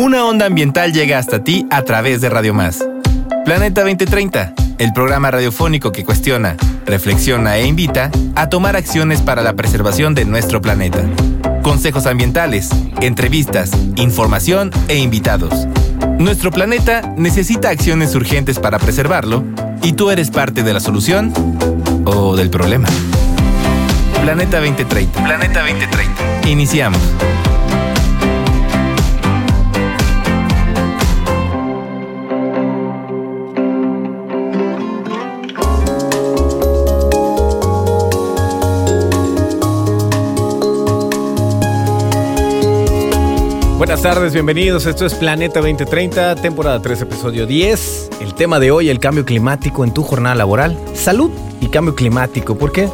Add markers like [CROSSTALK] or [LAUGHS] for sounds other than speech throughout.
Una onda ambiental llega hasta ti a través de Radio Más. Planeta 2030, el programa radiofónico que cuestiona, reflexiona e invita a tomar acciones para la preservación de nuestro planeta. Consejos ambientales, entrevistas, información e invitados. Nuestro planeta necesita acciones urgentes para preservarlo y tú eres parte de la solución o del problema. Planeta 2030. Planeta 2030. Iniciamos. Buenas tardes, bienvenidos. Esto es Planeta 2030, temporada 3, episodio 10. El tema de hoy, el cambio climático en tu jornada laboral. Salud y cambio climático. ¿Por qué?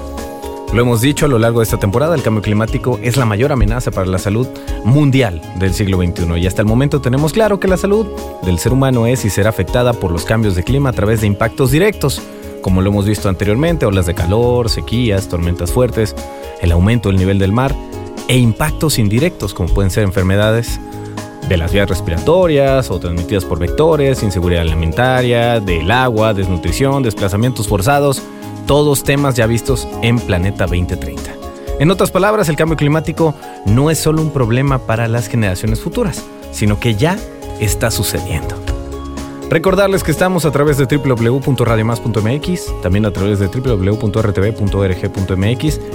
Lo hemos dicho a lo largo de esta temporada, el cambio climático es la mayor amenaza para la salud mundial del siglo XXI y hasta el momento tenemos claro que la salud del ser humano es y será afectada por los cambios de clima a través de impactos directos, como lo hemos visto anteriormente, olas de calor, sequías, tormentas fuertes, el aumento del nivel del mar e impactos indirectos como pueden ser enfermedades de las vías respiratorias o transmitidas por vectores, inseguridad alimentaria, del agua, desnutrición, desplazamientos forzados, todos temas ya vistos en Planeta 2030. En otras palabras, el cambio climático no es solo un problema para las generaciones futuras, sino que ya está sucediendo. Recordarles que estamos a través de www.radiomas.mx, también a través de www.rtv.org.mx,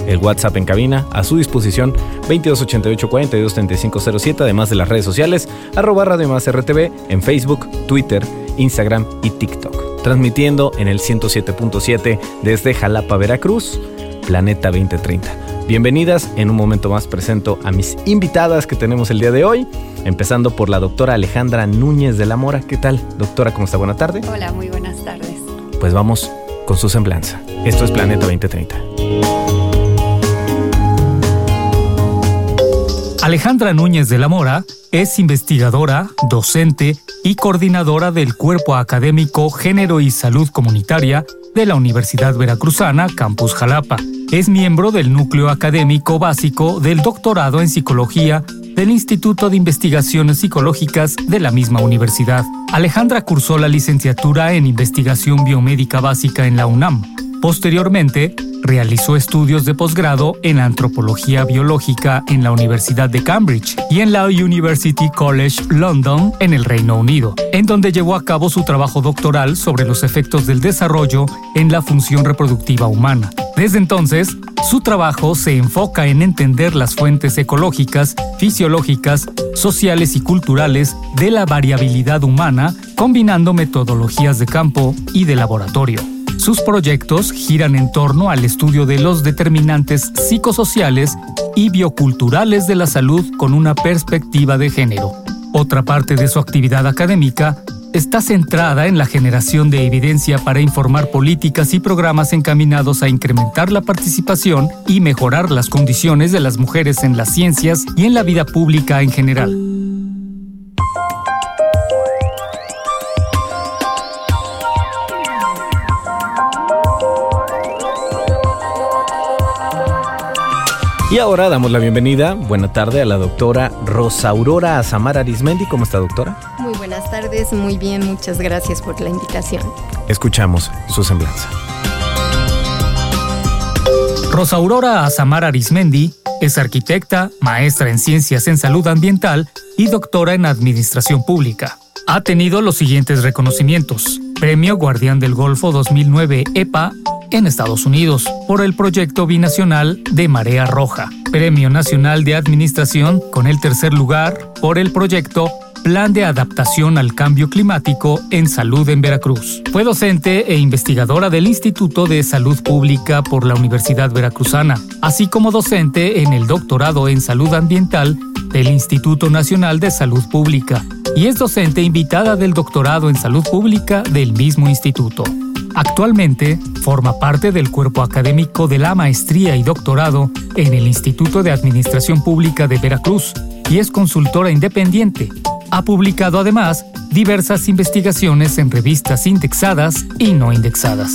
el WhatsApp en cabina a su disposición 2288 423507, además de las redes sociales arroba Radio Más RTV en Facebook, Twitter, Instagram y TikTok. Transmitiendo en el 107.7 desde Jalapa, Veracruz, Planeta 2030. Bienvenidas, en un momento más presento a mis invitadas que tenemos el día de hoy, empezando por la doctora Alejandra Núñez de la Mora. ¿Qué tal, doctora? ¿Cómo está? Buena tarde. Hola, muy buenas tardes. Pues vamos con su semblanza. Esto es Planeta 2030. Alejandra Núñez de la Mora es investigadora, docente y coordinadora del Cuerpo Académico Género y Salud Comunitaria de la Universidad Veracruzana, Campus Jalapa. Es miembro del núcleo académico básico del doctorado en psicología del Instituto de Investigaciones Psicológicas de la misma universidad. Alejandra cursó la licenciatura en Investigación Biomédica Básica en la UNAM. Posteriormente, realizó estudios de posgrado en antropología biológica en la Universidad de Cambridge y en la University College London en el Reino Unido, en donde llevó a cabo su trabajo doctoral sobre los efectos del desarrollo en la función reproductiva humana. Desde entonces, su trabajo se enfoca en entender las fuentes ecológicas, fisiológicas, sociales y culturales de la variabilidad humana, combinando metodologías de campo y de laboratorio. Sus proyectos giran en torno al estudio de los determinantes psicosociales y bioculturales de la salud con una perspectiva de género. Otra parte de su actividad académica está centrada en la generación de evidencia para informar políticas y programas encaminados a incrementar la participación y mejorar las condiciones de las mujeres en las ciencias y en la vida pública en general. Y ahora damos la bienvenida, buena tarde, a la doctora Rosa Aurora Azamara Arismendi. ¿Cómo está, doctora? Muy buenas tardes, muy bien, muchas gracias por la invitación. Escuchamos su semblanza. Rosa Aurora Azamara Arismendi es arquitecta, maestra en ciencias en salud ambiental y doctora en administración pública. Ha tenido los siguientes reconocimientos. Premio Guardián del Golfo 2009 EPA en Estados Unidos por el proyecto binacional de Marea Roja, Premio Nacional de Administración con el tercer lugar por el proyecto Plan de Adaptación al Cambio Climático en Salud en Veracruz. Fue docente e investigadora del Instituto de Salud Pública por la Universidad Veracruzana, así como docente en el doctorado en Salud Ambiental del Instituto Nacional de Salud Pública y es docente invitada del doctorado en Salud Pública del mismo instituto. Actualmente forma parte del cuerpo académico de la maestría y doctorado en el Instituto de Administración Pública de Veracruz y es consultora independiente. Ha publicado además diversas investigaciones en revistas indexadas y no indexadas.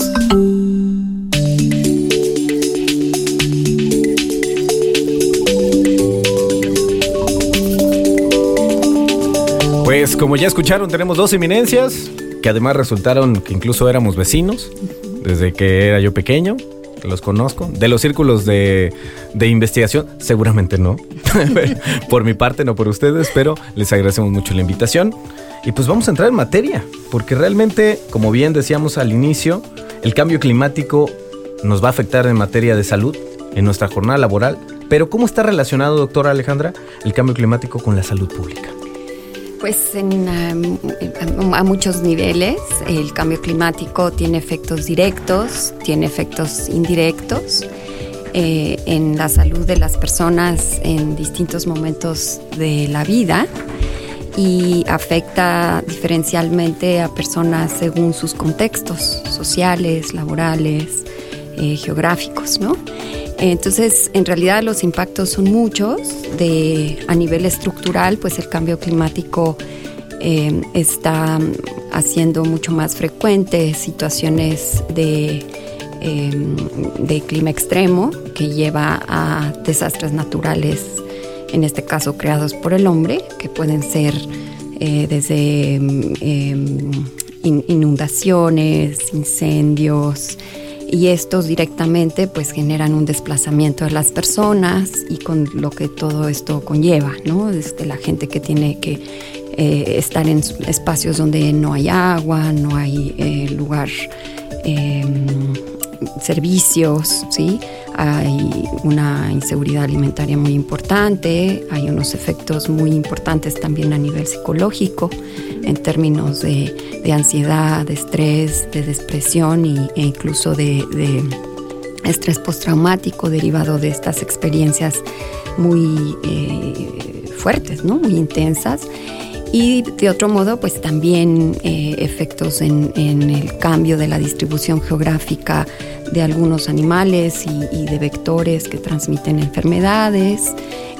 Pues como ya escucharon, tenemos dos eminencias que además resultaron que incluso éramos vecinos desde que era yo pequeño. Los conozco. De los círculos de, de investigación, seguramente no. [LAUGHS] por mi parte, no por ustedes, pero les agradecemos mucho la invitación. Y pues vamos a entrar en materia, porque realmente, como bien decíamos al inicio, el cambio climático nos va a afectar en materia de salud, en nuestra jornada laboral. Pero ¿cómo está relacionado, doctora Alejandra, el cambio climático con la salud pública? Pues en, a muchos niveles. El cambio climático tiene efectos directos, tiene efectos indirectos eh, en la salud de las personas en distintos momentos de la vida y afecta diferencialmente a personas según sus contextos sociales, laborales, eh, geográficos, ¿no? Entonces, en realidad los impactos son muchos. De, a nivel estructural, pues el cambio climático eh, está haciendo mucho más frecuentes situaciones de, em, de clima extremo que lleva a desastres naturales, en este caso creados por el hombre, que pueden ser eh, desde em, inundaciones, incendios, y estos directamente pues generan un desplazamiento de las personas y con lo que todo esto conlleva, ¿no? Desde la gente que tiene que eh, estar en espacios donde no hay agua, no hay eh, lugar, em, servicios, ¿sí? Hay una inseguridad alimentaria muy importante, hay unos efectos muy importantes también a nivel psicológico en términos de, ansiedad, de estrés, de depresión y, e incluso de, estrés postraumático derivado de estas experiencias muy eh, fuertes, ¿no? muy intensas. Y de otro modo, pues también eh, efectos en, el cambio de la distribución geográfica de algunos animales y, de vectores que transmiten enfermedades.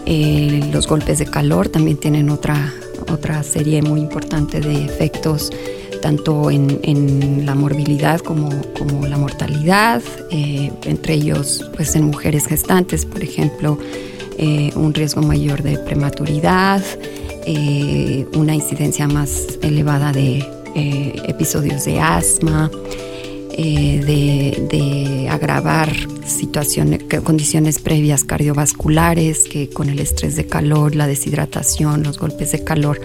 Eh, los golpes de calor también tienen otra, otra serie muy importante de efectos tanto en, la morbilidad como, como la mortalidad, eh, entre ellos pues en mujeres gestantes, por ejemplo, eh, un riesgo mayor de prematuridad, eh, una incidencia más elevada de episodios de asma, de, agravar situaciones, condiciones previas cardiovasculares que con el estrés de calor, la deshidratación, los golpes de calor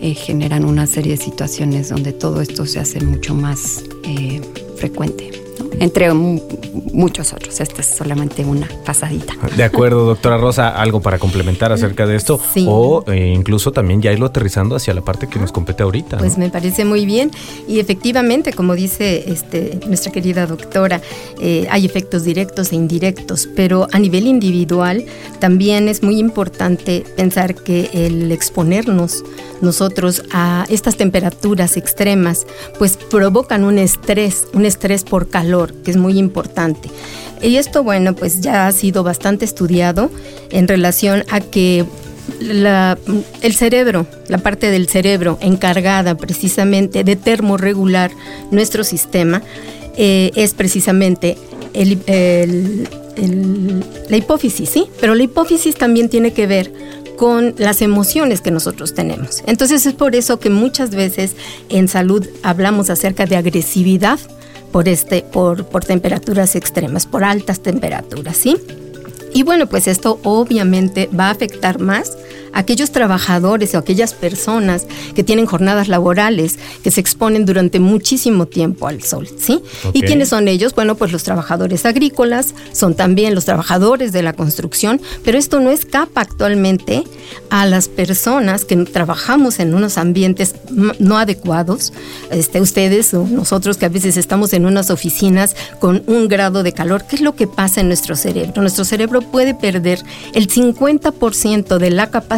eh, generan una serie de situaciones donde todo esto se hace mucho más eh, frecuente entre muchos otros. Esta es solamente una pasadita. De acuerdo, doctora Rosa, algo para complementar acerca de esto o eh, incluso también ya irlo aterrizando hacia la parte que nos compete ahorita. Pues me parece muy bien y efectivamente, como dice este, nuestra querida doctora, eh, hay efectos directos e indirectos, pero a nivel individual también es muy importante pensar que el exponernos nosotros a estas temperaturas extremas, pues provocan un estrés, un estrés por calor, que es muy importante. Y esto, bueno, pues ya ha sido bastante estudiado en relación a que el cerebro, la parte del cerebro encargada precisamente de termorregular nuestro sistema, eh, es precisamente la hipófisis, ¿sí? Pero la hipófisis también tiene que ver con las emociones que nosotros tenemos. Entonces es por eso que muchas veces en salud hablamos acerca de agresividad por este por, por temperaturas extremas, por altas temperaturas, ¿sí? Y bueno, pues esto obviamente va a afectar más aquellos trabajadores o aquellas personas que tienen jornadas laborales que se exponen durante muchísimo tiempo al sol, ¿sí? ¿Y quiénes son ellos? Bueno, pues los trabajadores agrícolas, son también los trabajadores de la construcción, pero esto no escapa actualmente a las personas que trabajamos en unos ambientes no adecuados, este, ustedes o nosotros que a veces estamos en unas oficinas con un grado de calor, ¿qué es lo que pasa en nuestro cerebro? Nuestro cerebro puede perder el 50% de la capacidad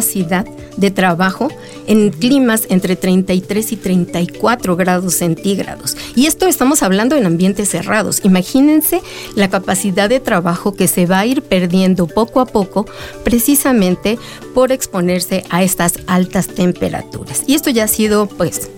de trabajo en climas entre 33 y 34 grados centígrados. Y esto estamos hablando en ambientes cerrados. Imagínense la capacidad de trabajo que se va a ir perdiendo poco a poco precisamente por exponerse a estas altas temperaturas. Y esto ya ha sido pues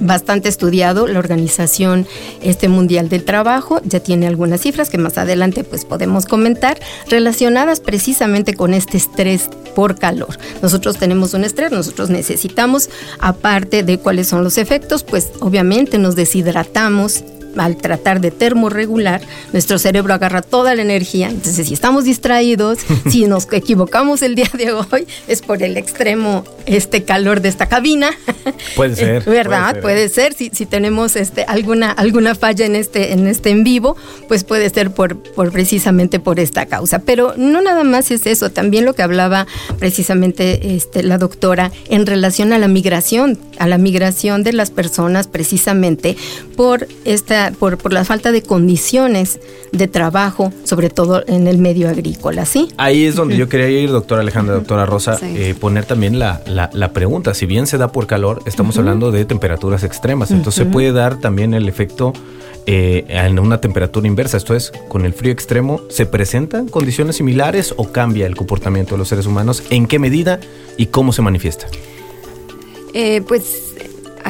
bastante estudiado. La Organización este Mundial del Trabajo ya tiene algunas cifras que más adelante pues podemos comentar relacionadas precisamente con este estrés por calor. Nosotros tenemos un estrés, nosotros necesitamos, aparte de cuáles son los efectos, pues obviamente nos deshidratamos, al tratar de termorregular, nuestro cerebro agarra toda la energía. Entonces, si estamos distraídos, [LAUGHS] si nos equivocamos el día de hoy, es por el extremo este calor de esta cabina. Puede ser. [LAUGHS] ¿Verdad? Puede ser. Si, si, tenemos este, alguna, alguna falla en este, en este en vivo, pues puede ser por, por precisamente por esta causa. Pero no nada más es eso, también lo que hablaba precisamente este, la doctora en relación a la migración, a la migración de las personas precisamente por esta por, la falta de condiciones de trabajo, sobre todo en el medio agrícola, ¿sí? Ahí es donde yo quería ir, doctora Alejandra, doctora Rosa, eh, poner también la, pregunta. Si bien se da por calor, estamos hablando de temperaturas extremas, entonces se puede dar también el efecto eh, en una temperatura inversa, esto es, con el frío extremo, ¿se presentan condiciones similares o cambia el comportamiento de los seres humanos? ¿En qué medida y cómo se manifiesta? Eh, pues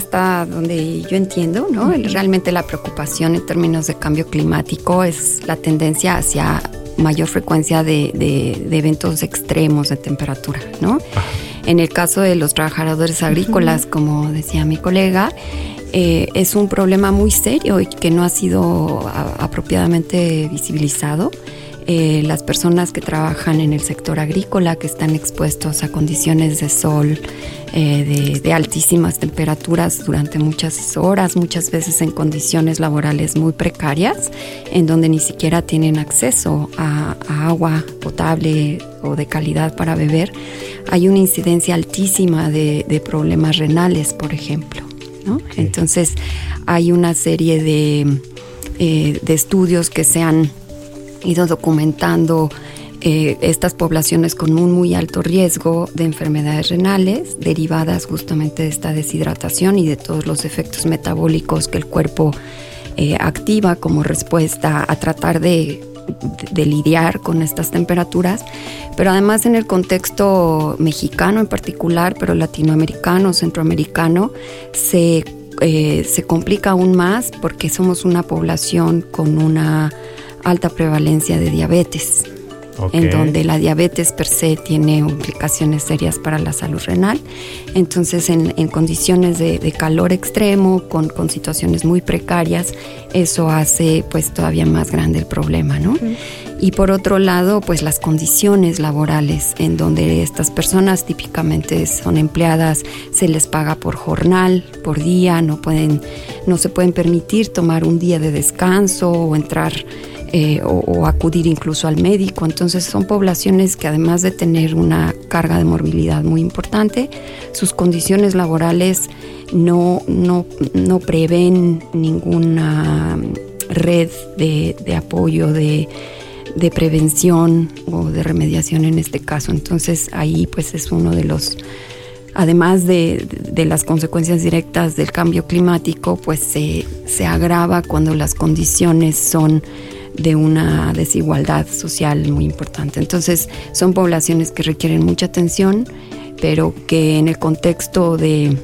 hasta donde yo entiendo, ¿no? Realmente la preocupación en términos de cambio climático es la tendencia hacia mayor frecuencia de, eventos extremos de temperatura, ¿no? En el caso de los trabajadores agrícolas, como decía mi colega, eh, es un problema muy serio y que no ha sido apropiadamente visibilizado. Eh, las personas que trabajan en el sector agrícola, que están expuestos a condiciones de sol, eh, de, altísimas temperaturas durante muchas horas, muchas veces en condiciones laborales muy precarias, en donde ni siquiera tienen acceso a, agua potable o de calidad para beber, hay una incidencia altísima de, problemas renales, por ejemplo. Entonces, hay una serie de, eh, de estudios que se han ido documentando eh, estas poblaciones con un muy alto riesgo de enfermedades renales derivadas justamente de esta deshidratación y de todos los efectos metabólicos que el cuerpo eh, activa como respuesta a tratar de, lidiar con estas temperaturas, pero además en el contexto mexicano en particular, pero latinoamericano, centroamericano, se, eh, se complica aún más porque somos una población con una alta prevalencia de diabetes en donde la diabetes per se tiene implicaciones serias para la salud renal. Entonces, en, condiciones de, calor extremo, con, situaciones muy precarias, eso hace pues todavía más grande el problema, ¿no? Y por otro lado, pues las condiciones laborales, en donde estas personas típicamente son empleadas, se les paga por jornal, por día, no pueden, no se pueden permitir tomar un día de descanso o entrar eh, o, acudir incluso al médico. Entonces son poblaciones que además de tener una carga de morbilidad muy importante, sus condiciones laborales no, no, no prevén ninguna red de, apoyo, de, de prevención o de remediación en este caso. Entonces ahí pues es uno de los además de, de, las consecuencias directas del cambio climático, pues se, se agrava cuando las condiciones son de una desigualdad social muy importante. Entonces son poblaciones que requieren mucha atención, pero que en el contexto de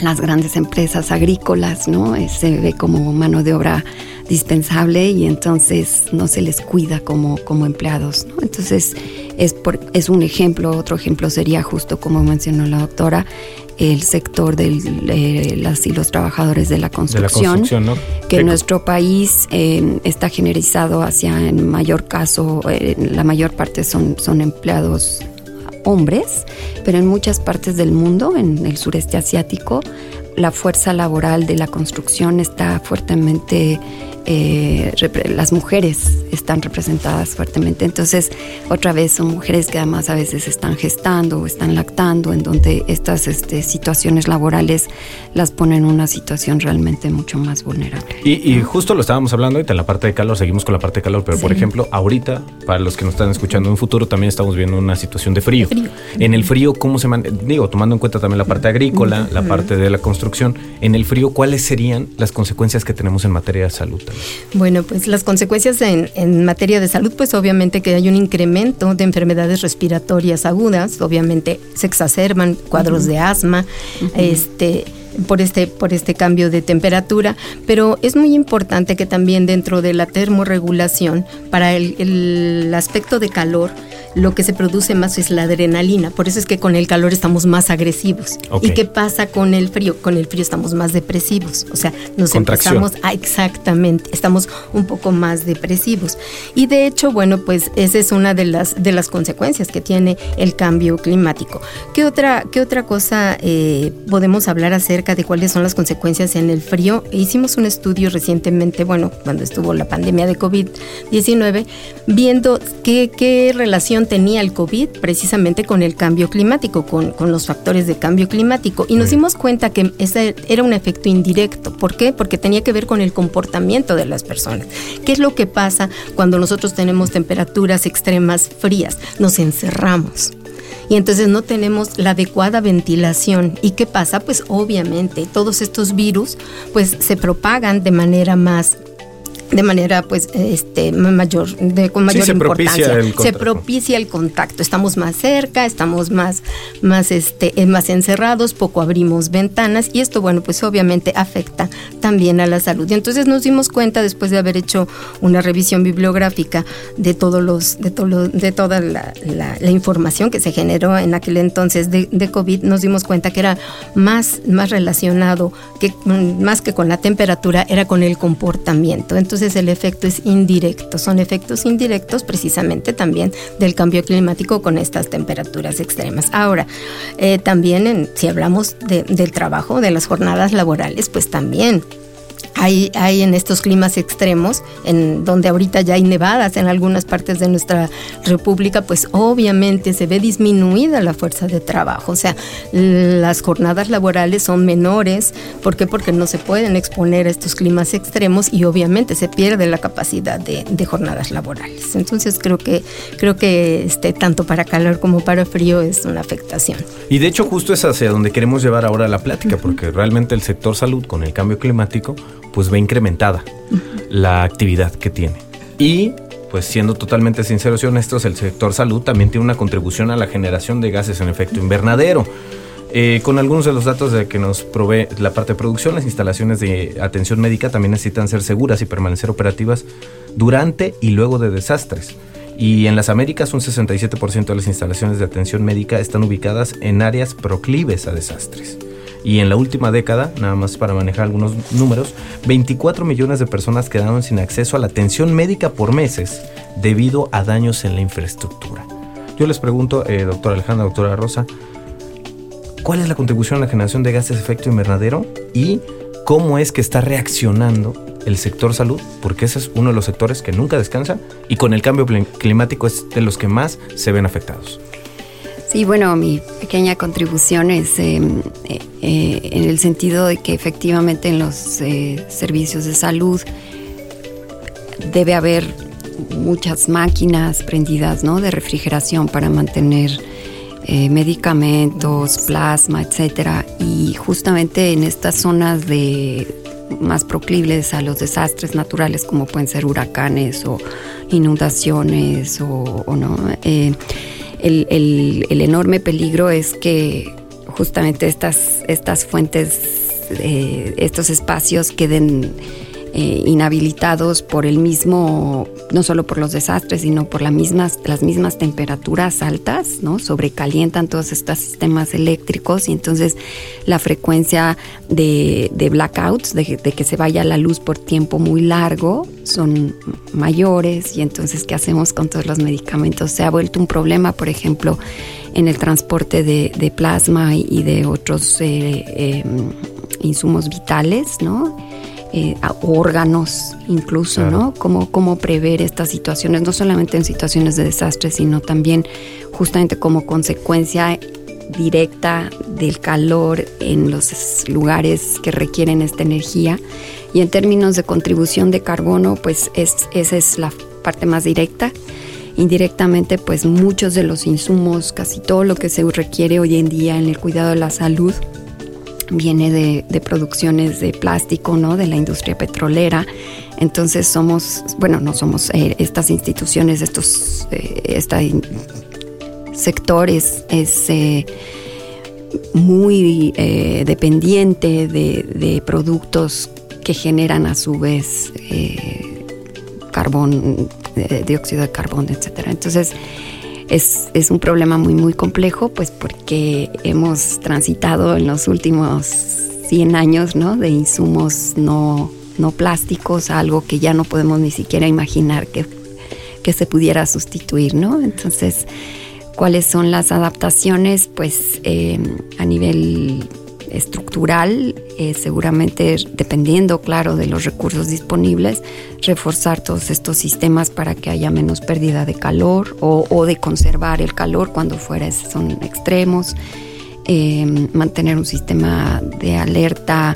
las grandes empresas agrícolas, ¿no? Eh, se ve como mano de obra dispensable y entonces no se les cuida como, como empleados. ¿no? Entonces es, por, es un ejemplo, otro ejemplo sería justo como mencionó la doctora, el sector de las y los trabajadores de la construcción, que en nuestro país eh, está generalizado hacia en mayor caso, eh, la mayor parte son, son empleados hombres, pero en muchas partes del mundo, en el sureste asiático, la fuerza laboral de la construcción está fuertemente eh, las mujeres están representadas fuertemente. Entonces, otra vez son mujeres que además a veces están gestando o están lactando, en donde estas este, situaciones laborales las ponen en una situación realmente mucho más vulnerable. Y, justo lo estábamos hablando ahorita en la parte de calor, seguimos con la parte de calor, pero por ejemplo, ahorita, para los que nos están escuchando en un futuro, también estamos viendo una situación de frío. En el frío, ¿cómo se man Digo, tomando en cuenta también la parte agrícola, la parte de la construcción, en el frío, ¿cuáles serían las consecuencias que tenemos en materia de salud? Bueno, pues las consecuencias en, materia de salud, pues obviamente que hay un incremento de enfermedades respiratorias agudas, obviamente se exacerban cuadros de asma, este por este, por este cambio de temperatura, pero es muy importante que también dentro de la termorregulación, para el, el aspecto de calor, lo que se produce más es la adrenalina. Por eso es que con el calor estamos más agresivos. ¿Y qué pasa con el frío? Con el frío estamos más depresivos. O sea, nos empezamos a exactamente, estamos un poco más depresivos. Y de hecho, bueno, pues esa es una de las de las consecuencias que tiene el cambio climático. ¿Qué otra, qué otra cosa eh, podemos hablar acerca de cuáles son las consecuencias en el frío? Hicimos un estudio recientemente, bueno, cuando estuvo la pandemia de COVID-19, viendo qué, qué relación tenía el COVID precisamente con el cambio climático, con, con los factores de cambio climático. Y nos dimos cuenta que ese era un efecto indirecto. ¿Por qué? Porque tenía que ver con el comportamiento de las personas. ¿Qué es lo que pasa cuando nosotros tenemos temperaturas extremas frías? Nos encerramos y entonces no tenemos la adecuada ventilación. ¿Y qué pasa? Pues obviamente todos estos virus pues se propagan de manera más de manera pues este mayor de con mayor importancia. se propicia el contacto. Estamos más cerca estamos más más este eh, más encerrados poco abrimos ventanas y esto bueno pues obviamente afecta también a la salud. Y entonces nos dimos cuenta después de haber hecho una revisión bibliográfica de todos los de todo de toda la, la, información que se generó en aquel entonces de, de, covid nos dimos cuenta que era más más relacionado que más que con la temperatura era con el comportamiento. Entonces el efecto es indirecto. Son efectos indirectos precisamente también del cambio climático con estas temperaturas extremas. Ahora, eh, también si hablamos del trabajo, de las jornadas laborales, pues también hay, hay en estos climas extremos, en donde ahorita ya hay nevadas en algunas partes de nuestra república, pues obviamente se ve disminuida la fuerza de trabajo. O sea, las jornadas laborales son menores. ¿Por qué? Porque no se pueden exponer a estos climas extremos y obviamente se pierde la capacidad de, jornadas laborales. Entonces creo que, creo que este, tanto para calor como para frío es una afectación. Y de hecho justo es hacia donde queremos llevar ahora la plática, porque realmente el sector salud con el cambio climático pues ve incrementada la actividad que tiene. Y pues siendo totalmente sinceros y honestos, el sector salud también tiene una contribución a la generación de gases en efecto invernadero. Eh, con algunos de los datos de que nos provee la parte de producción, las instalaciones de atención médica también necesitan ser seguras y permanecer operativas durante y luego de desastres. Y en las Américas un 67% de las instalaciones de atención médica están ubicadas en áreas proclives a desastres y en la última década, nada más para manejar algunos números, 24 millones de personas quedaron sin acceso a la atención médica por meses debido a daños en la infraestructura. Yo les pregunto, eh, doctora Alejandra, doctora Rosa, ¿cuál es la contribución a la generación de gases de efecto invernadero y cómo es que está reaccionando el sector salud? Porque ese es uno de los sectores que nunca descansa y con el cambio climático es de los que más se ven afectados. Sí, bueno, mi pequeña contribución es em, eh, eh, en el sentido de que efectivamente en los eh, servicios de salud debe haber muchas máquinas prendidas ¿no? de refrigeración para mantener medicamentos, plasma, etcétera. Y justamente en estas zonas de más proclives a los desastres naturales, como pueden ser huracanes o inundaciones o, o no el, enorme peligro es que justamente estas, estas fuentes, eh, estos espacios queden eh, inhabilitados por el mismo, no solo por los desastres, sino por las mismas, las mismas temperaturas altas, ¿no? Sobrecalientan todos estos sistemas eléctricos y entonces la frecuencia de, blackouts, de, que se vaya la luz por tiempo muy largo, son mayores y entonces ¿qué hacemos con todos los medicamentos? Se ha vuelto un problema, por ejemplo, en el transporte de, plasma y de otros eh, em, insumos vitales, ¿no? Eh, órganos incluso, ¿no? Cómo, cómo prever estas situaciones, no solamente en situaciones de desastre, sino también justamente como consecuencia directa del calor en los lugares que requieren esta energía. Y en términos de contribución de carbono, pues es, esa es la parte más directa. Indirectamente, pues muchos de los insumos, casi todo lo que se requiere hoy en día en el cuidado de la salud, viene de, producciones de plástico, ¿no? De la industria petrolera. Entonces somos, bueno, no somos eh, estas instituciones, estos eh, sectores, es, eh, muy eh, dependiente de, productos que generan a su vez carbón, dióxido de carbono, etcétera. Entonces, es, es, un problema muy, muy complejo, pues porque hemos transitado en los últimos 100 años, ¿no? De insumos no, no plásticos algo que ya no podemos ni siquiera imaginar que, que se pudiera sustituir, ¿no? Entonces, ¿cuáles son las adaptaciones? Pues eh, a nivel estructural, eh, seguramente dependiendo, claro, de los recursos disponibles, reforzar todos estos sistemas para que haya menos pérdida de calor o, de conservar el calor cuando fuera son extremos, eh, mantener un sistema de alerta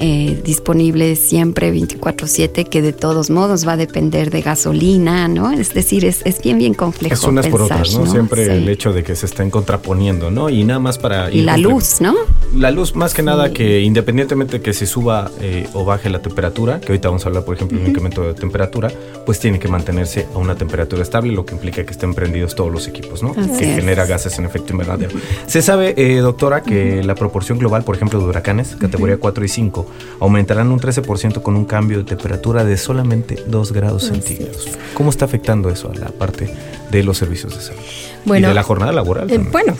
eh, disponible siempre 24/7, que de todos modos va a depender de gasolina, ¿no? Es decir, es, es bien, bien complejo. Es unas por otras, ¿no? Siempre el hecho de que se estén contraponiendo, ¿no? Y nada más para... Y la luz, ¿no? La luz, más que nada, que independientemente que se suba eh, o baje la temperatura, que ahorita vamos a hablar, por ejemplo, de un incremento de temperatura, pues tiene que mantenerse a una temperatura estable, lo que implica que estén prendidos todos los equipos, ¿no? que genera gases en efecto invernadero. Se sabe, eh, doctora, que la proporción global, por ejemplo, de huracanes, categoría 4 y 5, aumentarán un 13% con un cambio de temperatura de solamente 2 grados centígrados. ¿Cómo está afectando eso a la parte de los servicios de salud? Bueno, y de la jornada laboral. Eh, bueno,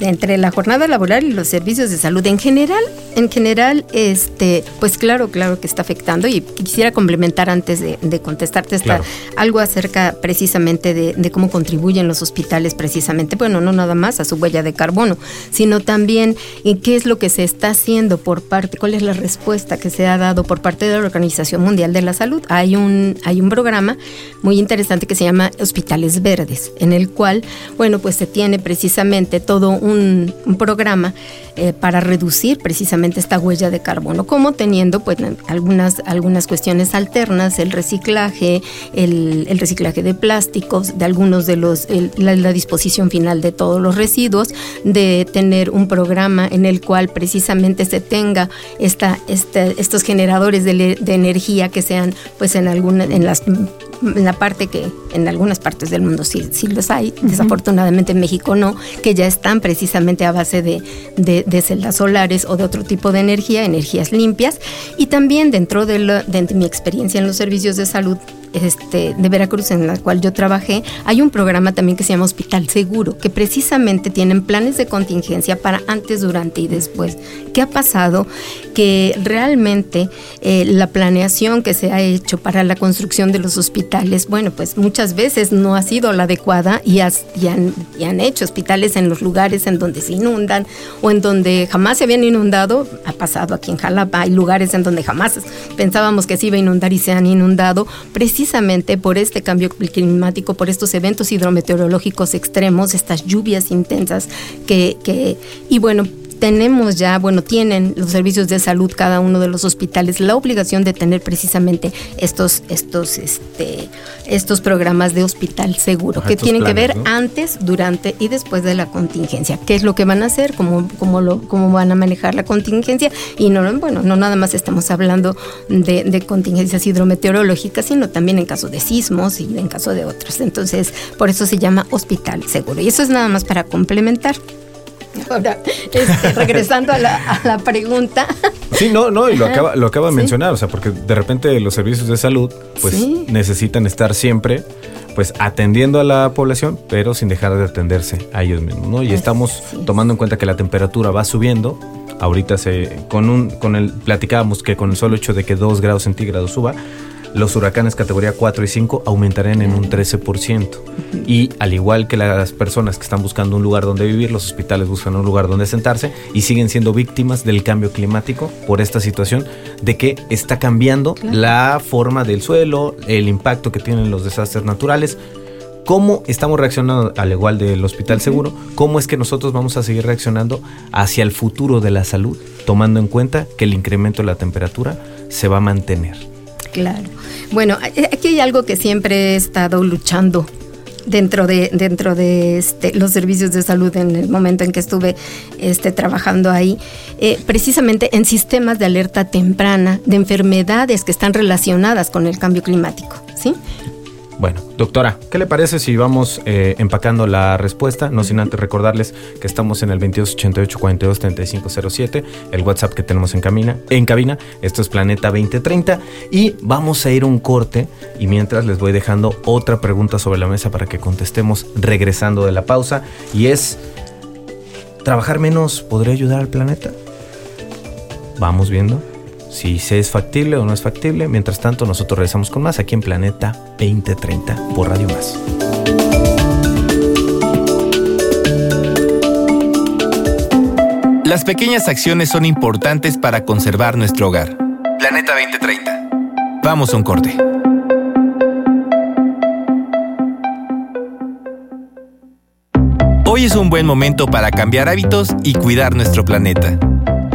entre la jornada laboral y los servicios de salud en general, en general, este, pues claro, claro que está afectando y quisiera complementar antes de, contestarte esta, algo acerca precisamente de, cómo contribuyen los hospitales precisamente, bueno, no nada más a su huella de carbono, sino también en qué es lo que se está haciendo por parte, cuál es la respuesta que se ha dado por parte de la Organización Mundial de la Salud. Hay un, hay un programa muy interesante que se llama Hospitales Verdes, en el cual, bueno, pues se tiene precisamente todo un, programa eh, para reducir precisamente esta huella de carbono, como teniendo pues algunas, algunas cuestiones alternas, el reciclaje, el, reciclaje de plásticos, de algunos de los, la, disposición final de todos los residuos, de tener un programa en el cual precisamente se tenga esta, este, estos generadores de, de energía que sean pues en alguna, en las en la parte que en algunas partes del mundo sí, sí los hay, desafortunadamente en México no, que ya están precisamente a base de, de, celdas solares o de otro tipo de energía, energías limpias. Y también dentro de, de mi experiencia en los servicios de salud este, de Veracruz en la cual yo trabajé, hay un programa también que se llama Hospital Seguro, que precisamente tienen planes de contingencia para antes, durante y después. ¿Qué ha pasado? Que realmente eh, la planeación que se ha hecho para la construcción de los hospitales, bueno, pues muchas veces no ha sido la adecuada y, han, y han hecho hospitales en los lugares en donde se inundan o en donde jamás se habían inundado. Ha pasado aquí en Jalapa, hay lugares en donde jamás pensábamos que se iba a inundar y se han inundado. Precisamente precisamente por este cambio climático, por estos eventos hidrometeorológicos extremos, estas lluvias intensas que, que y bueno, tenemos ya, bueno, tienen los servicios de salud cada uno de los hospitales la obligación de tener precisamente estos, estos, este, estos programas de hospital seguro, que tienen que ver antes, durante y después de la contingencia. ¿Qué es lo que van a hacer? ¿Cómo, cómo, lo, cómo van a manejar la contingencia? Y no, bueno, no nada más estamos hablando de, de contingencias hidrometeorológicas, sino también en caso de sismos y en caso de otros. Entonces, por eso se llama hospital seguro. Y eso es nada más para complementar. Ahora, este, regresando a la, pregunta. Sí, no, no, y lo acaba, lo acaba de mencionar, o sea, porque de repente los servicios de salud, pues necesitan estar siempre, pues atendiendo a la población, pero sin dejar de atenderse a ellos mismos, ¿no? Y estamos tomando en cuenta que la temperatura va subiendo. Ahorita se, con un, con el, platicábamos que con el solo hecho de que 2 grados centígrados suba, los huracanes categoría 4 y 5 aumentarán en un 13%. Y al igual que las personas que están buscando un lugar donde vivir, los hospitales buscan un lugar donde sentarse y siguen siendo víctimas del cambio climático por esta situación de que está cambiando la forma del suelo, el impacto que tienen los desastres naturales. ¿Cómo estamos reaccionando, al igual del hospital seguro? ¿Cómo es que nosotros vamos a seguir reaccionando hacia el futuro de la salud, tomando en cuenta que el incremento de la temperatura se va a mantener? Claro. Bueno, aquí hay algo que siempre he estado luchando dentro de dentro de este, los servicios de salud en el momento en que estuve este, trabajando ahí, eh, precisamente en sistemas de alerta temprana de enfermedades que están relacionadas con el cambio climático, ¿sí? Bueno, doctora, ¿qué le parece si vamos eh, empacando la respuesta? No sin antes recordarles que estamos en el 2288 42 3507, el WhatsApp que tenemos en, camina, en cabina. Esto es Planeta 2030 y vamos a ir un corte y mientras les voy dejando otra pregunta sobre la mesa para que contestemos regresando de la pausa y es, ¿trabajar menos podría ayudar al planeta? Vamos viendo si se es factible o no es factible. Mientras tanto, nosotros regresamos con más aquí en Planeta 2030 por Radio Más. Las pequeñas acciones son importantes para conservar nuestro hogar. Planeta 2030. Vamos a un corte. Hoy es un buen momento para cambiar hábitos y cuidar nuestro planeta.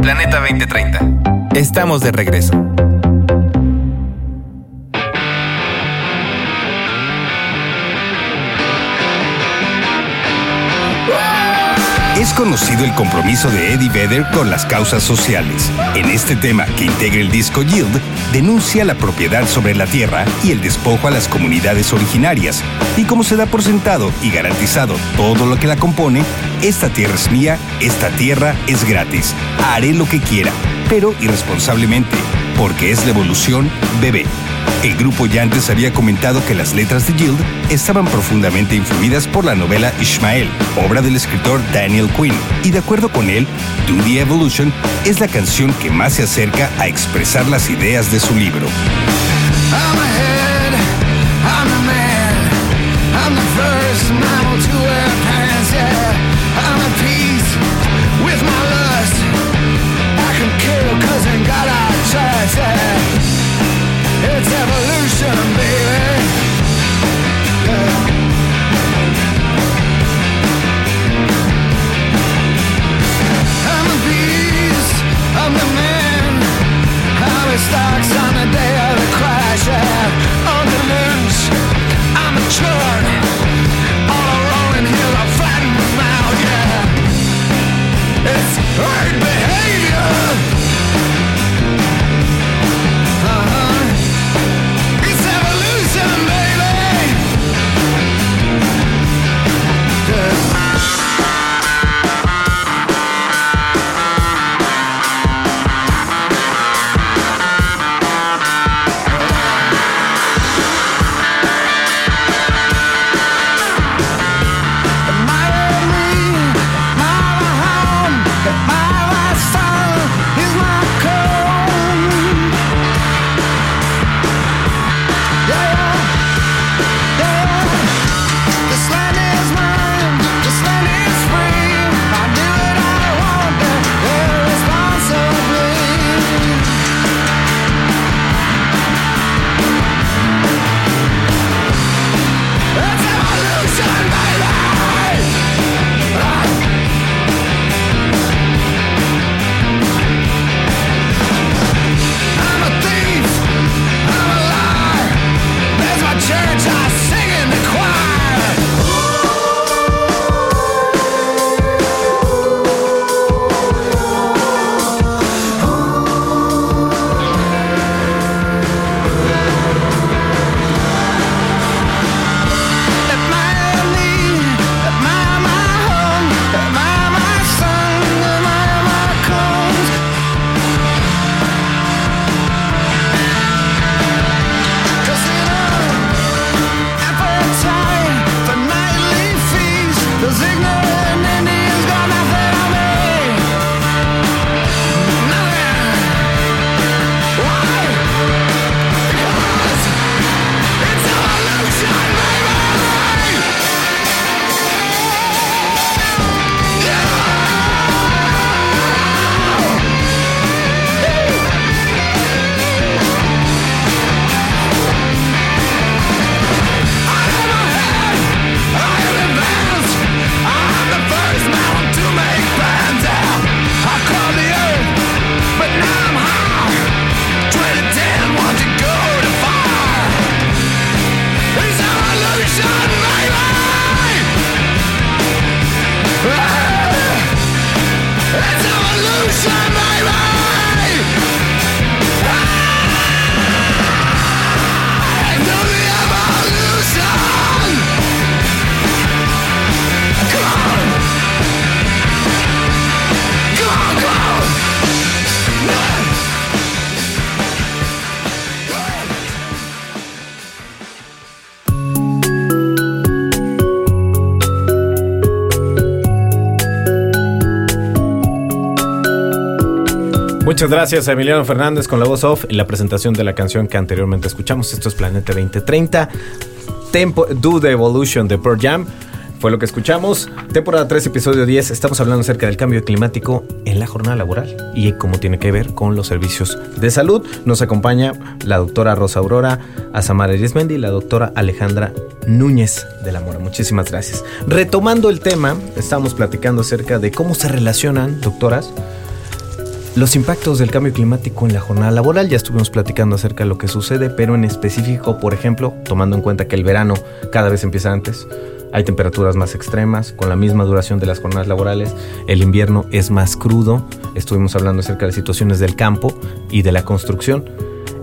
Planeta 2030 Estamos de regreso. Es conocido el compromiso de Eddie Vedder con las causas sociales. En este tema que integra el disco Yield, denuncia la propiedad sobre la tierra y el despojo a las comunidades originarias. Y como se da por sentado y garantizado todo lo que la compone, esta tierra es mía, esta tierra es gratis. Haré lo que quiera pero irresponsablemente, porque es la evolución bebé. El grupo ya antes había comentado que las letras de Guild estaban profundamente influidas por la novela Ishmael, obra del escritor Daniel Quinn, y de acuerdo con él, Do the Evolution es la canción que más se acerca a expresar las ideas de su libro. It's evolution, baby. I'm the beast, I'm the man. How it starts Muchas gracias a Emiliano Fernández con la voz off y la presentación de la canción que anteriormente escuchamos. Esto es Planeta 2030. Tempo, Do the Evolution de Pearl Jam. Fue lo que escuchamos. Temporada 3, episodio 10. Estamos hablando acerca del cambio climático en la jornada laboral y cómo tiene que ver con los servicios de salud. Nos acompaña la doctora Rosa Aurora Azamara Erismendi y la doctora Alejandra Núñez de la Mora. Muchísimas gracias. Retomando el tema, estamos platicando acerca de cómo se relacionan, doctoras, los impactos del cambio climático en la jornada laboral, ya estuvimos platicando acerca de lo que sucede, pero en específico, por ejemplo, tomando en cuenta que el verano cada vez empieza antes, hay temperaturas más extremas, con la misma duración de las jornadas laborales. El invierno es más crudo. Estuvimos hablando acerca de situaciones del campo y de la construcción.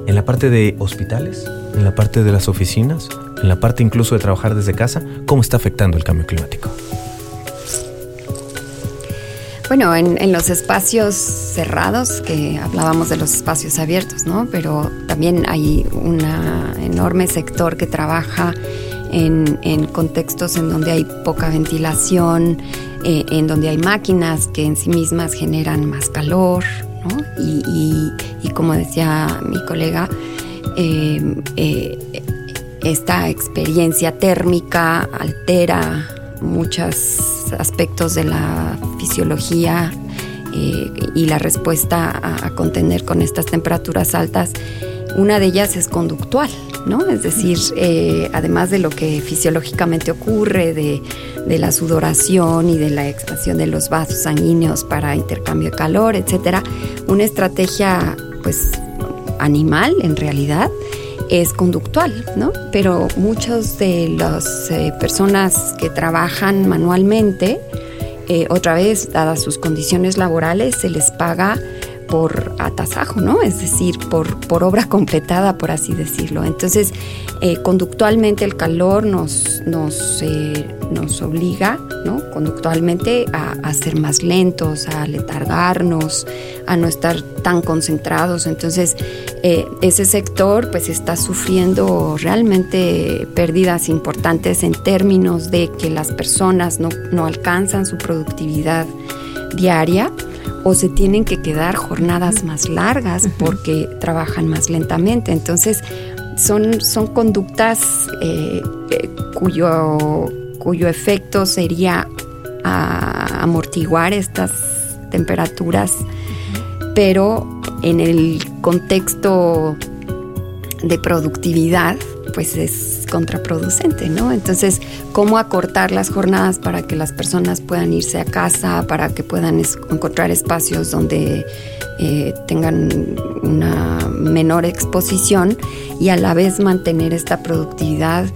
En la parte de hospitales, en la parte de las oficinas, en la parte incluso de trabajar desde casa, ¿cómo está afectando el cambio climático? Bueno, en, en, los espacios cerrados, que hablábamos de los espacios abiertos, ¿no? Pero también hay un enorme sector que trabaja en, contextos en donde hay poca ventilación, eh, en donde hay máquinas que en sí mismas generan más calor, ¿no? y, como decía mi colega, eh, eh, esta experiencia térmica altera muchos aspectos de la fisiología y la respuesta a, contener con estas temperaturas altas. Una de ellas es conductual, es decir, eh, además de lo que fisiológicamente ocurre, de, la sudoración y de la expansión de los vasos sanguíneos para intercambio de calor, etcétera, una estrategia, pues, animal en realidad es conductual, ¿no? Pero muchas de las eh, personas que trabajan manualmente, eh, otra vez, dadas sus condiciones laborales, se les paga por atasajo, ¿no? Es decir, por, por obra completada, por así decirlo. Entonces, eh, conductualmente el calor nos, nos, eh, nos obliga, ¿no? Conductualmente a, a, ser más lentos, a letargarnos, a no estar tan concentrados. Entonces, eh, ese sector pues está sufriendo realmente pérdidas importantes en términos de que las personas no, no alcanzan su productividad diaria o se tienen que quedar jornadas más largas porque trabajan más lentamente. Entonces, son, son conductas eh, eh, cuyo, cuyo efecto sería amortiguar estas temperaturas, pero en el contexto de productividad, pues es contraproducente, ¿no? Entonces, ¿cómo acortar las jornadas para que las personas puedan irse a casa, para que puedan encontrar espacios donde eh, tengan una menor exposición y a la vez mantener esta productividad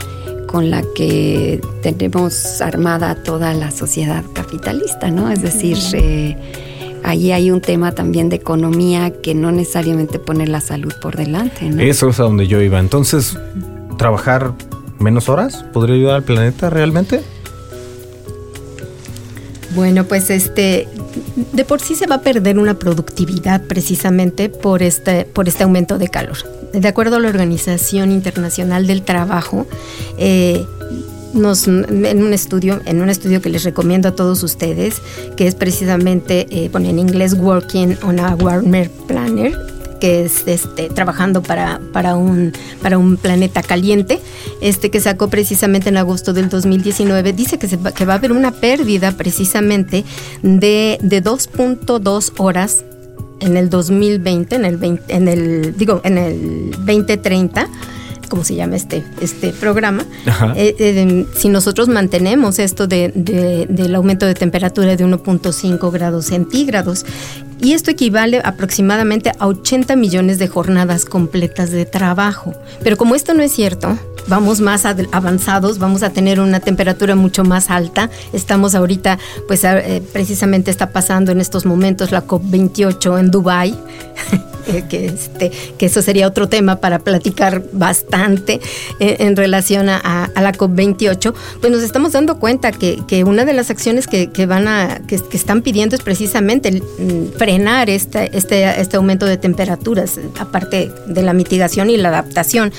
con la que tenemos armada toda la sociedad capitalista, ¿no? Es decir, eh, ahí hay un tema también de economía que no necesariamente pone la salud por delante, ¿no? Eso es a donde yo iba. Entonces, trabajar menos horas podría ayudar al planeta realmente? Bueno, pues este de por sí se va a perder una productividad precisamente por este, por este aumento de calor. De acuerdo a la Organización Internacional del Trabajo, eh, nos, en un estudio, en un estudio que les recomiendo a todos ustedes, que es precisamente, eh, en inglés Working on a Warmer Planner, que es este, trabajando para, para, un, para un planeta caliente, este que sacó precisamente en agosto del 2019, dice que, se va, que va a haber una pérdida precisamente de, de 2.2 horas en el 2020, en el, en el, digo, en el 2030 como se llama este, este programa, eh, eh, si nosotros mantenemos esto de, del aumento de temperatura de 1.5 grados centígrados, y esto equivale aproximadamente a 80 millones de jornadas completas de trabajo. Pero como esto no es cierto, vamos más avanzados, vamos a tener una temperatura mucho más alta. Estamos ahorita, pues eh, precisamente está pasando en estos momentos la COP28 en Dubái. [LAUGHS] que, este, que eso sería otro tema para platicar bastante eh, en, relación a, la COP28, pues nos estamos dando cuenta que, una de las acciones que, van a, que, están pidiendo es precisamente mm, frenar este, este, este aumento de temperaturas, aparte de la mitigación y la adaptación.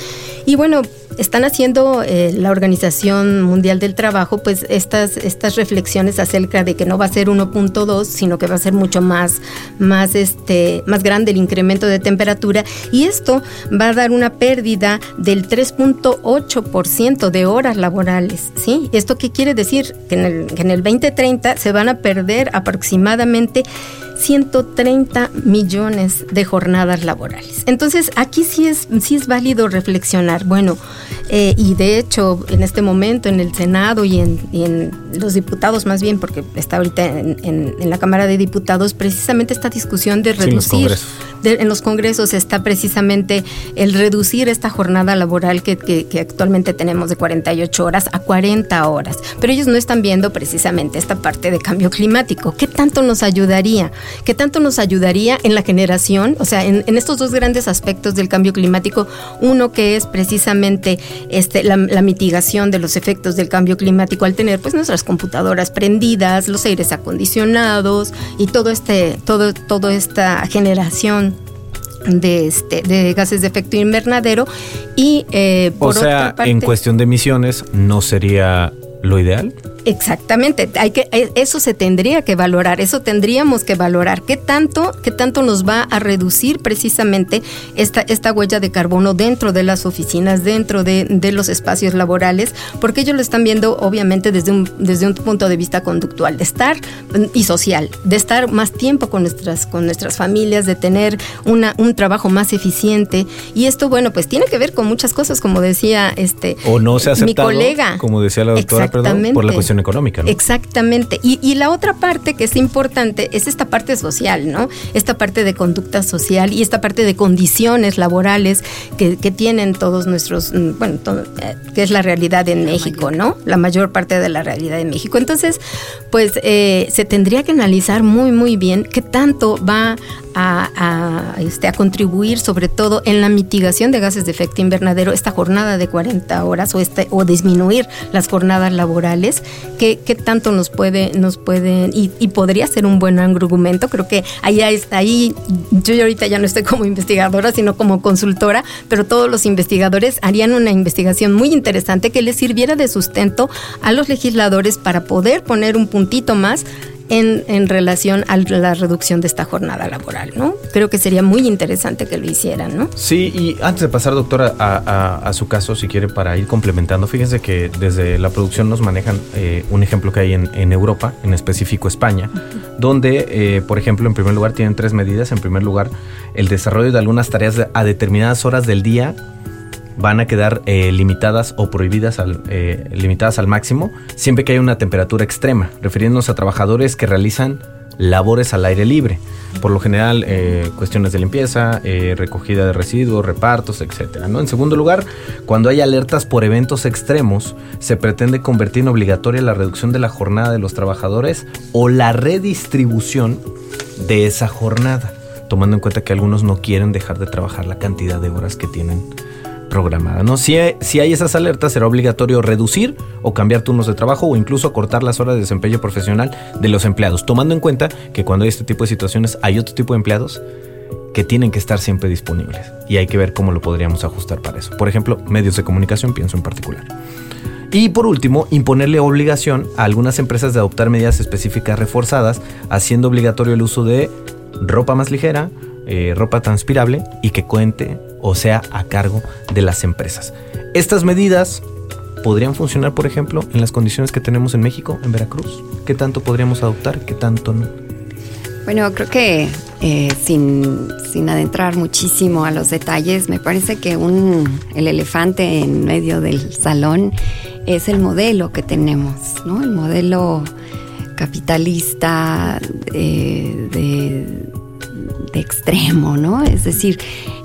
Y bueno, están haciendo eh, la Organización Mundial del Trabajo, pues estas, estas reflexiones acerca de que no va a ser 1.2, sino que va a ser mucho más, más, este, más grande el incremento de temperatura. Y esto va a dar una pérdida del 3.8% de horas laborales. ¿sí? ¿Esto qué quiere decir? Que en, el, que en el 2030 se van a perder aproximadamente 130 millones de jornadas laborales. Entonces, aquí sí es, sí es válido reflexionar. Bueno, eh, y de hecho, en este momento en el Senado y en, los diputados más bien, porque está ahorita en, la Cámara de Diputados, precisamente esta discusión de reducir, en los congresos está precisamente el reducir esta jornada laboral que, que, actualmente tenemos de 48 horas a 40 horas. Pero ellos no están viendo precisamente esta parte de cambio climático. ¿Qué tanto nos ayudaría? ¿Qué tanto nos ayudaría en la generación? O sea, en, estos dos grandes aspectos del cambio climático, uno que es precisamente este, la, mitigación de los efectos del cambio climático al tener pues nuestras computadoras prendidas, los aires acondicionados y todo este, todo, toda esta generación de, este, de gases de efecto invernadero y eh, por o sea, en cuestión de emisiones no sería lo ideal. Exactamente, hay que e, eso se tendría que valorar, eso tendríamos que valorar. Qué tanto qué tanto nos va a reducir precisamente esta esta huella de carbono dentro de las oficinas, dentro de, de, los espacios laborales, porque ellos lo están viendo obviamente desde un desde un punto de vista conductual, de estar y social, de estar más tiempo con nuestras con nuestras familias, de tener una un trabajo más eficiente. Y esto bueno, pues tiene que ver con muchas cosas como decía este o no se ha mi colega, como decía la doctora, perdón, por la cuestión económica. Exactamente. Y, la otra parte que es importante es esta parte social, ¿no? Esta parte de conducta social y esta parte de condiciones laborales que, tienen todos nuestros, mm, bueno, eh, que es la realidad en México, ¿no? La mayor parte de la realidad en México. Entonces, pues eh, se tendría que analizar muy, muy bien qué tanto va a, este, a contribuir sobre todo en la mitigación de gases de efecto invernadero esta jornada de 40 horas o, este, o disminuir las jornadas laborales, qué, qué tanto nos puede, nos pueden, y, podría ser un buen argumento, creo que ahí está, ahí, yo ahorita ya no estoy como investigadora, sino como consultora, pero todos los investigadores harían una investigación muy interesante que les sirviera de sustento a los legisladores para poder poner un puntito más en, relación a la reducción de esta jornada laboral, ¿no? Creo que sería muy interesante que lo hicieran, ¿no? Sí, y antes de pasar, doctora, a, su caso, si quiere, para ir complementando, fíjense que desde la producción nos manejan eh, un ejemplo que hay en, Europa, en específico España, donde, eh, por ejemplo, en primer lugar tienen tres medidas. En primer lugar, el desarrollo de algunas tareas a determinadas horas del día van a quedar eh, limitadas o prohibidas al, eh, limitadas al máximo siempre que haya una temperatura extrema, refiriéndonos a trabajadores que realizan labores al aire libre, por lo general eh, cuestiones de limpieza, recogida de residuos, repartos, etc. ¿no? En segundo lugar, cuando hay alertas por eventos extremos, se pretende convertir en obligatoria la reducción de la jornada de los trabajadores o la redistribución de esa jornada, tomando en cuenta que algunos no quieren dejar de trabajar la cantidad de horas que tienen programada. ¿no? Si, hay, si hay esas alertas, será obligatorio reducir o cambiar turnos de trabajo o incluso cortar las horas de desempeño profesional de los empleados, tomando en cuenta que cuando hay este tipo de situaciones hay otro tipo de empleados que tienen que estar siempre disponibles y hay que ver cómo lo podríamos ajustar para eso. Por ejemplo, medios de comunicación, pienso en particular. Y por último, imponerle obligación a algunas empresas de adoptar medidas específicas reforzadas, haciendo obligatorio el uso de ropa más ligera, eh, ropa transpirable y que cuente o sea a cargo de las empresas. Estas medidas podrían funcionar, por ejemplo, en las condiciones que tenemos en México, en Veracruz. ¿Qué tanto podríamos adoptar? ¿Qué tanto no? Bueno, creo que eh, sin, sin, adentrar muchísimo a los detalles, me parece que un, el elefante en medio del salón es el modelo que tenemos, ¿no? El modelo capitalista eh, de, de extremo, ¿no? Es decir,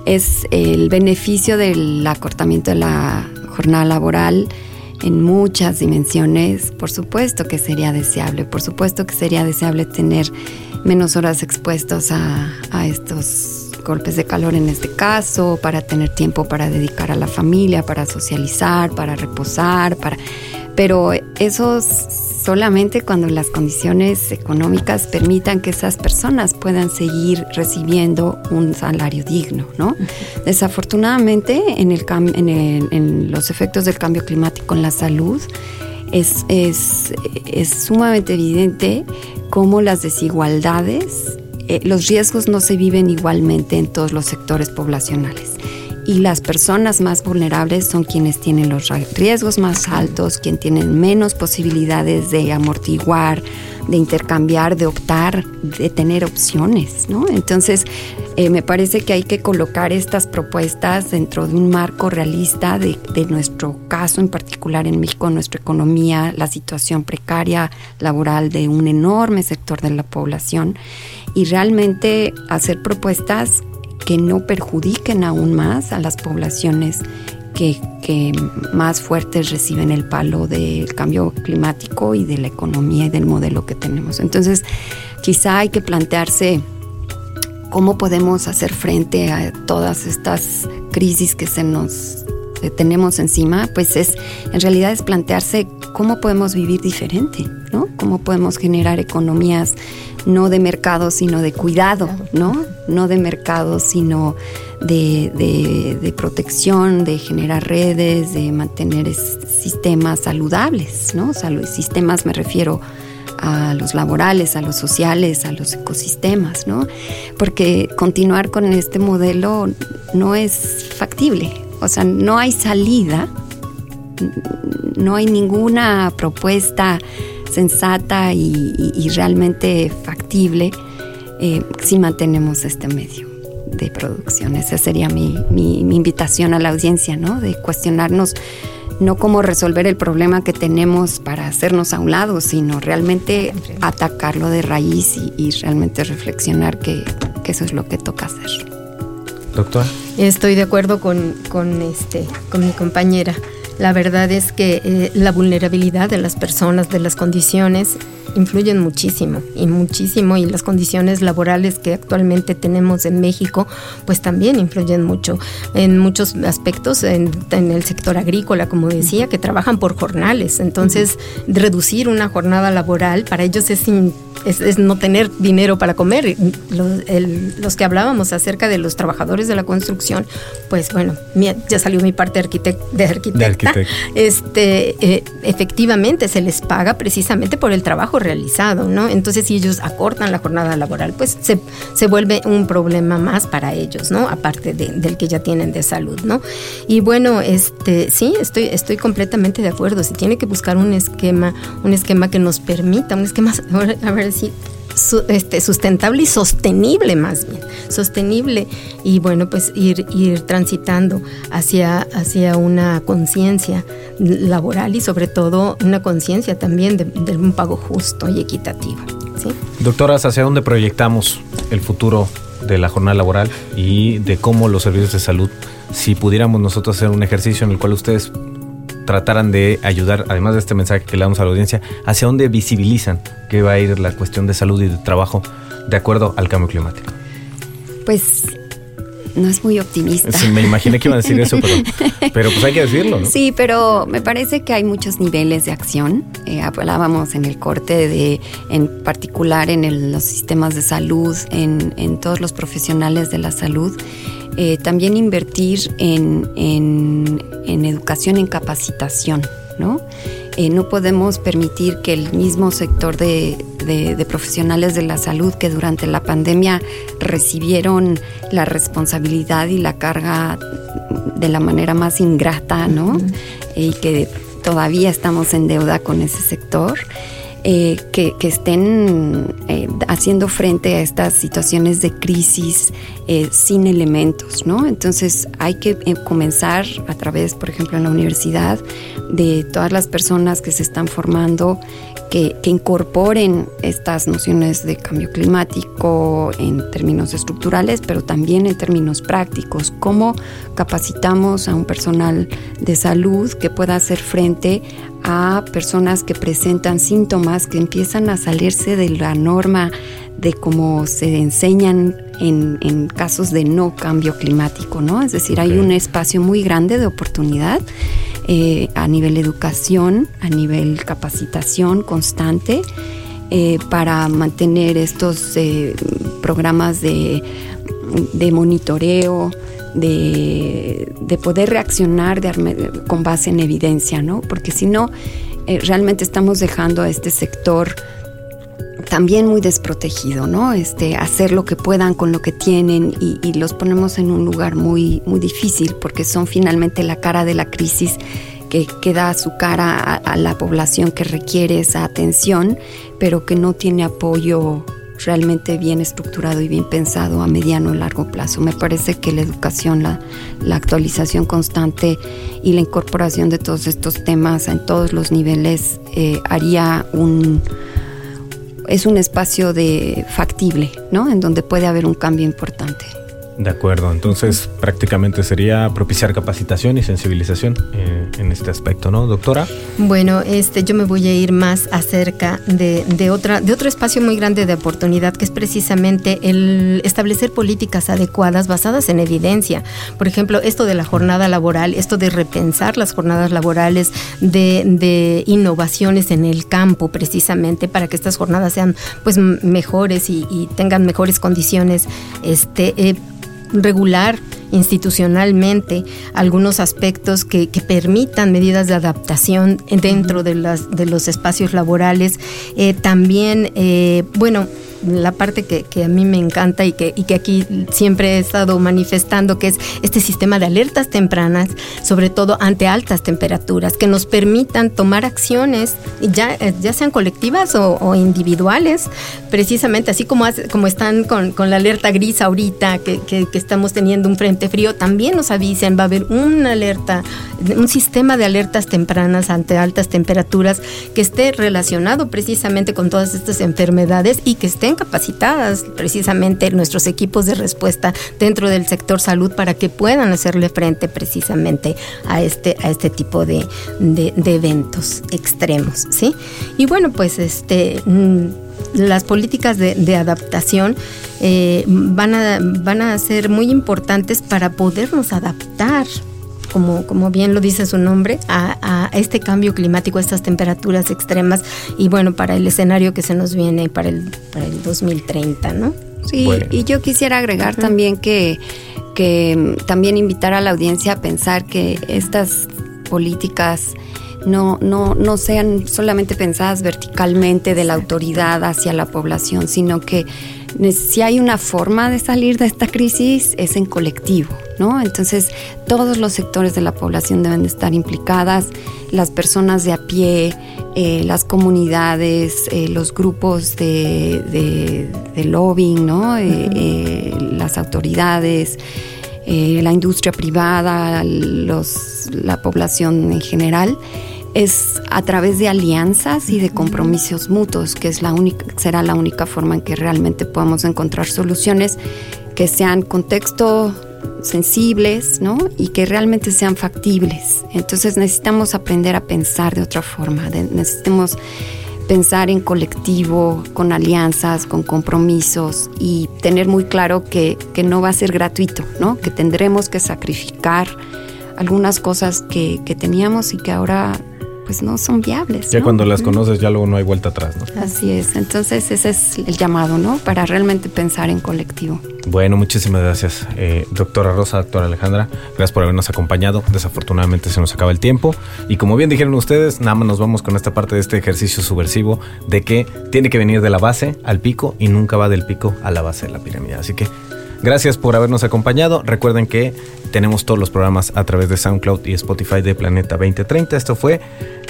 es el beneficio del acortamiento de la jornada laboral en muchas dimensiones. Por supuesto que sería deseable, por supuesto que sería deseable tener menos horas expuestos a, a estos golpes de calor en este caso, para tener tiempo para dedicar a la familia, para socializar, para reposar, para pero eso solamente cuando las condiciones económicas permitan que esas personas puedan seguir recibiendo un salario digno, ¿no? Desafortunadamente, en, el, en, en los efectos del cambio climático en la salud, es, es, es sumamente evidente cómo las desigualdades, eh, los riesgos no se viven igualmente en todos los sectores poblacionales. Y las personas más vulnerables son quienes tienen los riesgos más altos, quienes tienen menos posibilidades de amortiguar de intercambiar, de optar, de tener opciones, ¿no? Entonces, eh, me parece que hay que colocar estas propuestas dentro de un marco realista de, de, nuestro caso en particular en México, nuestra economía, la situación precaria laboral de un enorme sector de la población y realmente hacer propuestas que no perjudiquen aún más a las poblaciones que, más fuertes reciben el palo del cambio climático y de la economía y del modelo que tenemos. Entonces, quizá hay que plantearse cómo podemos hacer frente a todas estas crisis que se nos tenemos encima, pues es en realidad es plantearse cómo podemos vivir diferente, ¿no? Cómo podemos generar economías no de mercado, sino de cuidado, ¿no? No de mercado, sino de, protección, de generar redes, de mantener sistemas saludables, ¿no? sistemas me refiero a los laborales, a los sociales, a los ecosistemas, ¿no? Porque continuar con este modelo no es factible, o sea, no hay salida, no hay ninguna propuesta sensata y, realmente factible eh, si mantenemos este medio de producción. Esa sería mi, mi, invitación a la audiencia, ¿no? De cuestionarnos no cómo resolver el problema que tenemos para hacernos a un lado, sino realmente atacarlo de raíz y, realmente reflexionar que, que, eso es lo que toca hacer. Doctor. Estoy de acuerdo con, con, este, con mi compañera. La verdad es que eh, la vulnerabilidad de las personas, de las condiciones, influyen muchísimo y muchísimo y las condiciones laborales que actualmente tenemos en México pues también influyen mucho en muchos aspectos en, el sector agrícola como decía que trabajan por jornales entonces reducir una jornada laboral para ellos es es, no tener dinero para comer. Los, que hablábamos acerca de los trabajadores de la construcción, pues bueno, ya salió mi parte de, arquitecta. Este, eh, efectivamente se les paga precisamente por el trabajo realizado, ¿no? Entonces, si ellos acortan la jornada laboral, pues se, se vuelve un problema más para ellos, ¿no? Aparte del que ya tienen de salud, ¿no? Y bueno, este, sí, estoy, estoy completamente de acuerdo. Se tiene que buscar un esquema, un esquema que nos permita, un esquema, [LAUGHS] a ver, este, sustentable y sostenible más bien, sostenible y bueno, pues ir, ir transitando hacia, hacia una conciencia laboral y sobre todo una conciencia también de, un pago justo y equitativo. ¿sí? Doctoras, ¿hacia dónde proyectamos el futuro de la jornada laboral y de cómo los servicios de salud, si pudiéramos nosotros hacer un ejercicio en el cual ustedes trataran de ayudar, además de este mensaje que le damos a la audiencia, hacia dónde visibilizan que va a ir la cuestión de salud y de trabajo de acuerdo al cambio climático. Pues no es muy optimista. me imaginé que iba a decir eso, [LAUGHS] pero, pues hay que decirlo, ¿no? Sí, pero me parece que hay muchos niveles de acción. Eh, hablábamos en el corte de, en particular en los sistemas de salud, en, en todos los profesionales de la salud. Eh, también invertir en, en, educación, en capacitación, ¿no? Eh, no podemos permitir que el mismo sector de, de, profesionales de la salud que durante la pandemia recibieron la responsabilidad y la carga de la manera más ingrata, ¿no? Y que todavía estamos en deuda con ese sector. Eh, que, estén eh, haciendo frente a estas situaciones de crisis eh, sin elementos, ¿no? Entonces hay que comenzar a través, por ejemplo, en la universidad, de todas las personas que se están formando, que, incorporen estas nociones de cambio climático en términos estructurales, pero también en términos prácticos. ¿Cómo capacitamos a un personal de salud que pueda hacer frente a personas que presentan síntomas que empiezan a salirse de la norma de cómo se enseñan en, casos de no cambio climático, ¿no? Es decir, hay un espacio muy grande de oportunidad eh, a nivel educación, a nivel capacitación constante, eh, para mantener estos eh, programas de, de monitoreo, de, de, poder reaccionar con base en evidencia, ¿no? Porque si no, realmente estamos dejando a este sector también muy desprotegido, ¿no? Este, hacer lo que puedan con lo que tienen y, los ponemos en un lugar muy, muy difícil porque son finalmente la cara de la crisis que, que da su cara a, a, la población que requiere esa atención, pero que no tiene apoyo realmente bien estructurado y bien pensado a mediano o largo plazo. Me parece que la educación, la, la actualización constante y la incorporación de todos estos temas en todos los niveles eh, haría un es un espacio de factible, ¿no? En donde puede haber un cambio importante. De acuerdo, entonces prácticamente sería propiciar capacitación y sensibilización eh, en este aspecto, ¿no, doctora? Bueno, este, yo me voy a ir más acerca de, de, otra, de otro espacio muy grande de oportunidad, que es precisamente el establecer políticas adecuadas basadas en evidencia. Por ejemplo, esto de la jornada laboral, esto de repensar las jornadas laborales, de, de innovaciones en el campo, precisamente para que estas jornadas sean pues mejores y, y tengan mejores condiciones. Este, eh, regular institucionalmente algunos aspectos que, que, permitan medidas de adaptación dentro de, las, de los espacios laborales. Eh, también, eh, bueno, la parte que, a mí me encanta y que, aquí siempre he estado manifestando, que es este sistema de alertas tempranas, sobre todo ante altas temperaturas, que nos permitan tomar acciones, ya, ya sean colectivas o, individuales, precisamente así como, como están con, con, la alerta gris ahorita, que, que, estamos teniendo un frente frío, también nos avisen, va a haber una alerta, un sistema de alertas tempranas ante altas temperaturas que esté relacionado precisamente con todas estas enfermedades y que esté capacitadas precisamente nuestros equipos de respuesta dentro del sector salud para que puedan hacerle frente precisamente a este, a este tipo de, de, eventos extremos, ¿sí? Y bueno, pues este mm, las políticas de, de adaptación eh, van, a, van a ser muy importantes para podernos adaptar como, como bien lo dice su nombre, a, a, este cambio climático, a estas temperaturas extremas y bueno, para el escenario que se nos viene para el, para el 2030, ¿no? Sí, bueno. y yo quisiera agregar uh -huh. también que, que también invitar a la audiencia a pensar que estas políticas no, no, no sean solamente pensadas verticalmente de la autoridad hacia la población, sino que si hay una forma de salir de esta crisis es en colectivo, ¿no? Entonces todos los sectores de la población deben de estar implicadas, las personas de a pie, eh, las comunidades, eh, los grupos de, de, de lobbying, ¿no? Eh, las autoridades. la industria privada, los, la población en general, es a través de alianzas y de compromisos mutuos, que es la única, será la única forma en que realmente podamos encontrar soluciones que sean contexto sensibles, ¿no? Y que realmente sean factibles. Entonces necesitamos aprender a pensar de otra forma, necesitamos pensar en colectivo, con alianzas, con compromisos y tener muy claro que, que no va a ser gratuito, ¿no? Que tendremos que sacrificar algunas cosas que, que teníamos y que ahora pues no son viables. Ya ¿no? cuando las conoces ya luego no hay vuelta atrás, ¿no? Así es, entonces ese es el llamado, ¿no? Para realmente pensar en colectivo. Bueno, muchísimas gracias, eh, doctora Rosa, doctora Alejandra, gracias por habernos acompañado. Desafortunadamente se nos acaba el tiempo y como bien dijeron ustedes, nada más nos vamos con esta parte de este ejercicio subversivo de que tiene que venir de la base al pico y nunca va del pico a la base de la pirámide. Así que Gracias por habernos acompañado. Recuerden que tenemos todos los programas a través de SoundCloud y Spotify de Planeta 2030. Esto fue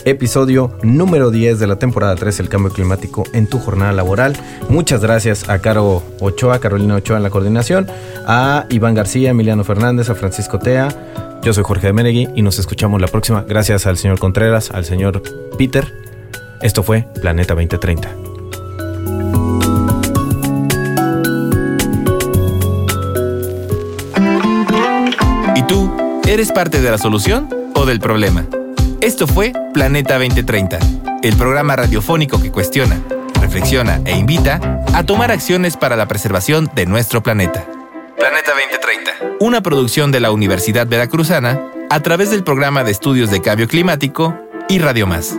episodio número 10 de la temporada 3, el cambio climático en tu jornada laboral. Muchas gracias a Caro Ochoa, Carolina Ochoa en la coordinación, a Iván García, Emiliano Fernández, a Francisco Tea. Yo soy Jorge de Menegui y nos escuchamos la próxima. Gracias al señor Contreras, al señor Peter. Esto fue Planeta 2030. ¿Eres parte de la solución o del problema? Esto fue Planeta 2030, el programa radiofónico que cuestiona, reflexiona e invita a tomar acciones para la preservación de nuestro planeta. Planeta 2030, una producción de la Universidad Veracruzana a través del programa de estudios de cambio climático y Radio Más.